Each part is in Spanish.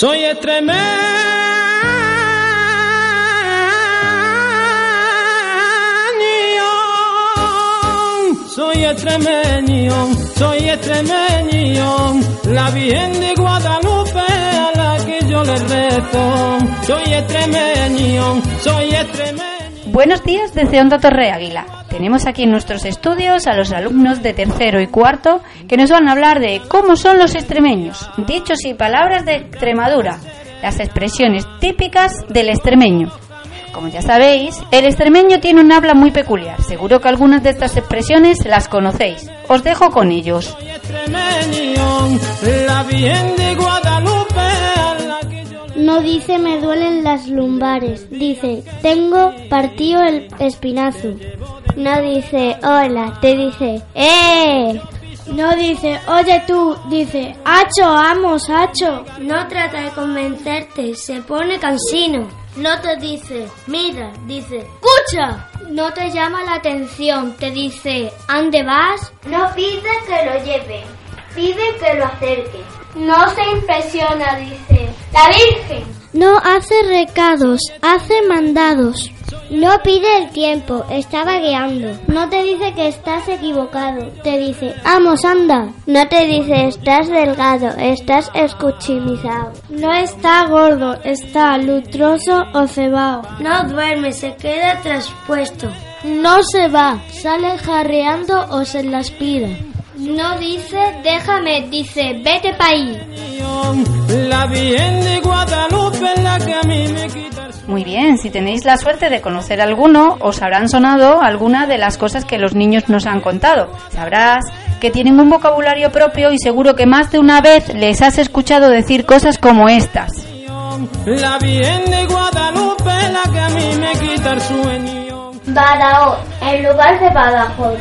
Soy extremeño, soy extremeño, soy extremeño, la Virgen de Guadalupe a la que yo le rezo. Soy extremeño, soy extremeño. Buenos días desde Onda Torre Águila. Tenemos aquí en nuestros estudios a los alumnos de tercero y cuarto que nos van a hablar de cómo son los extremeños, dichos y palabras de Extremadura, las expresiones típicas del extremeño. Como ya sabéis, el extremeño tiene un habla muy peculiar. Seguro que algunas de estas expresiones las conocéis. Os dejo con ellos. No dice me duelen las lumbares, dice tengo partido el espinazo. No dice hola, te dice ¡eh! No dice oye tú, dice ¡hacho, vamos, hacho! No trata de convencerte, se pone cansino. No te dice mira, dice ¡escucha! No te llama la atención, te dice ¿ande vas? No pide que lo lleve, pide que lo acerque. No se impresiona, dice la Virgen. No hace recados, hace mandados. No pide el tiempo, está vagueando. No te dice que estás equivocado, te dice, vamos, anda. No te dice, estás delgado, estás escuchimizado. No está gordo, está lutroso o cebado. No duerme, se queda traspuesto. No se va, sale jarreando o se las pida. No dice, déjame, dice, vete pa' ahí. La Virgen de Guadalupe es la que a mí me quita Muy bien, si tenéis la suerte de conocer alguno, os habrán sonado alguna de las cosas que los niños nos han contado. Sabrás que tienen un vocabulario propio y seguro que más de una vez les has escuchado decir cosas como estas. La Virgen de Guadalupe la que a mí me quita el sueño. Badajoz, en lugar de Badajoz.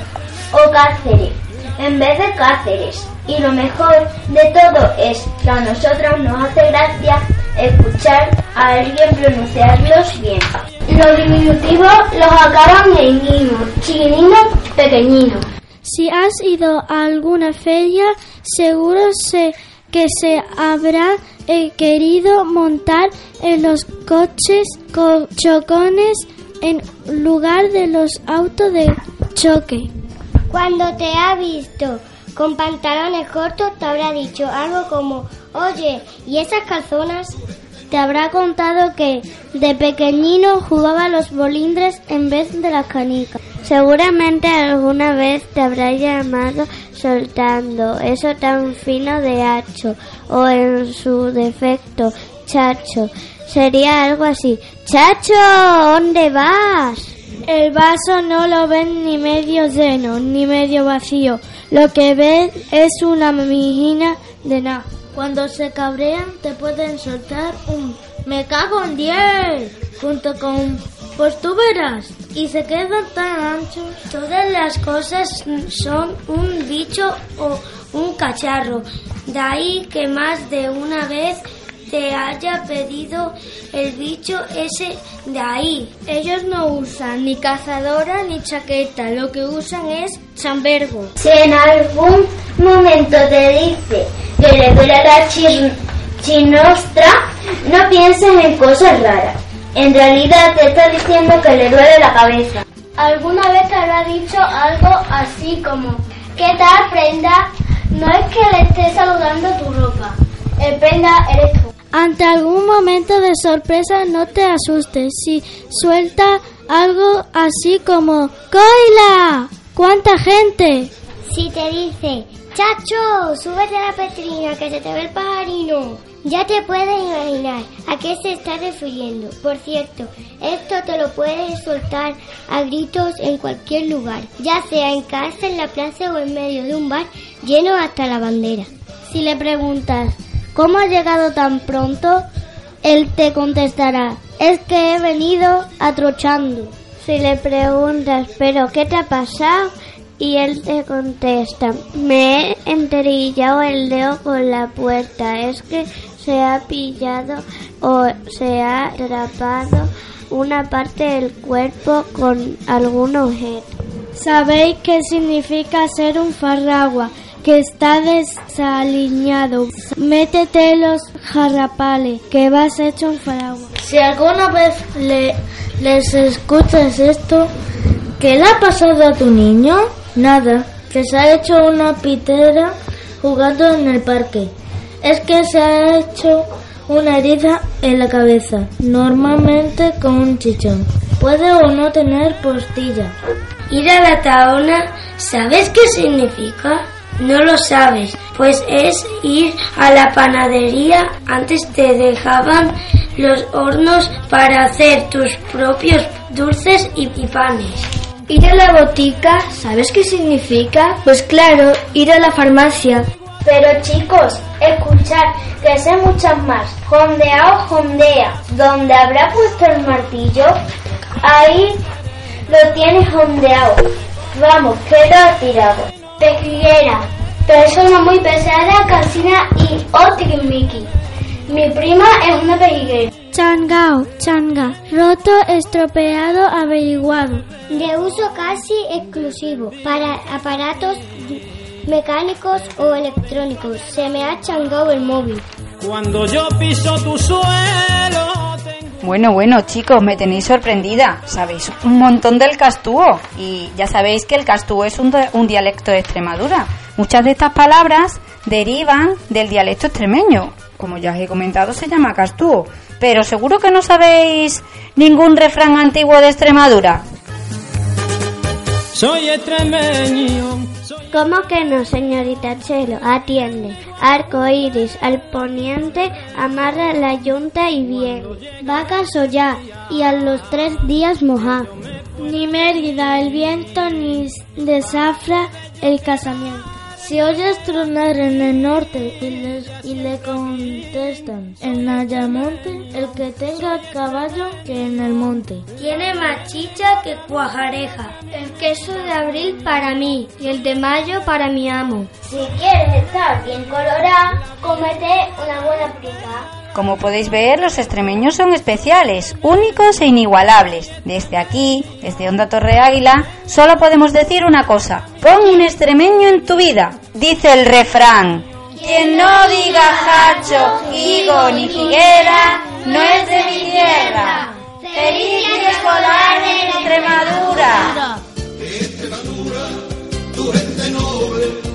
O Cáceres, en vez de Cáceres. Y lo mejor de todo es que a nosotros nos hace gracia escuchar a alguien pronunciarlos bien. Los diminutivos los acaban en nino, chiquinino, pequeñino. Si has ido a alguna feria, seguro se, que se habrá eh, querido montar en los coches con chocones en lugar de los autos de choque. Cuando te ha visto con pantalones cortos, te habrá dicho algo como, oye, ¿y esas calzonas? Te habrá contado que de pequeñino jugaba los bolindres en vez de las canicas. Seguramente alguna vez te habrá llamado soltando eso tan fino de hacho o en su defecto chacho. Sería algo así. Chacho, ¿dónde vas? El vaso no lo ven ni medio lleno ni medio vacío. Lo que ven es una mijina de nada. Cuando se cabrean te pueden soltar un me cago en 10 junto con pues tú verás y se quedan tan anchos. Todas las cosas son un bicho o un cacharro. De ahí que más de una vez te haya pedido el bicho ese de ahí. Ellos no usan ni cazadora ni chaqueta, lo que usan es chambergo. Si en algún momento te dice que le duele la chir- chinostra, no pienses en cosas raras. En realidad te está diciendo que le duele la cabeza. ¿Alguna vez te habrá dicho algo así como, ¿qué tal, prenda? No es que le estés saludando tu ropa. El prenda eres tú. Ante algún momento de sorpresa no te asustes si suelta algo así como ¡Coila! ¿Cuánta gente? Si te dice ¡Chacho! ¡Súbete a la petrina que se te ve el pajarino! Ya te puedes imaginar a qué se está refiriendo. Por cierto, esto te lo puedes soltar a gritos en cualquier lugar, ya sea en casa, en la plaza o en medio de un bar lleno hasta la bandera. Si le preguntas, ¿cómo has llegado tan pronto? Él te contestará, es que he venido atrochando. Si le preguntas, ¿pero qué te ha pasado? Y él te contesta, me he enterillado el dedo con la puerta, es que se ha pillado o se ha atrapado una parte del cuerpo con algún objeto. ¿Sabéis qué significa ser un farragua? Que está desaliñado. Métete los jarrapales, que vas hecho un farragua. Si alguna vez le, les escuchas esto, ¿qué le ha pasado a tu niño? Nada, que se ha hecho una pitera jugando en el parque. Es que se ha hecho una herida en la cabeza, normalmente con un chichón. Puede o no tener postilla. Ir a la taona, ¿sabes qué significa? No lo sabes, pues es ir a la panadería. Antes te dejaban los hornos para hacer tus propios dulces y panes. Ir a la botica, ¿sabes qué significa? Pues claro, ir a la farmacia. Pero chicos, escuchad, que sé muchas más. Jondea. ¿Dónde habrá puesto el martillo? Ahí lo tienes jondeado. Vamos, que lo ha tirado. Pejiguera. Persona muy pesada, cansina y otiquimiqui. Mi prima es una pejiguera. Changao, changa, roto, estropeado, averiguado. De uso casi exclusivo para aparatos mecánicos o electrónicos. Se me ha changado el móvil. Cuando yo piso tu suelo. Bueno, bueno, chicos, me tenéis sorprendida. Sabéis un montón del castúo. Y ya sabéis que el castúo es un, un dialecto de Extremadura. Muchas de estas palabras derivan del dialecto extremeño. Como ya os he comentado, se llama castúo. Pero seguro que no sabéis ningún refrán antiguo de Extremadura. Soy extremeño. ¿Cómo que no, señorita Chelo? Atiende. Arco iris al poniente, amarra la yunta y bien. Vaca ya y a los tres días moja. Ni Mérida el viento ni desafra el casamiento. Si oyes tronar en el norte y, les, y le contestan en Ayamonte, el que tenga caballo que en el monte. Tiene más chicha que cuajareja. El queso de abril para mí y el de mayo para mi amo. Si quieres estar bien colorada, cómete una buena pica. Como podéis ver, los extremeños son especiales, únicos e inigualables. Desde aquí, desde Onda Torre Águila, solo podemos decir una cosa. Pon un extremeño en tu vida, dice el refrán. Quien no diga jacho, higo ni higuera, no es de mi tierra. ¡Feliz día escolar en Extremadura! Extremadura, tu gente noble,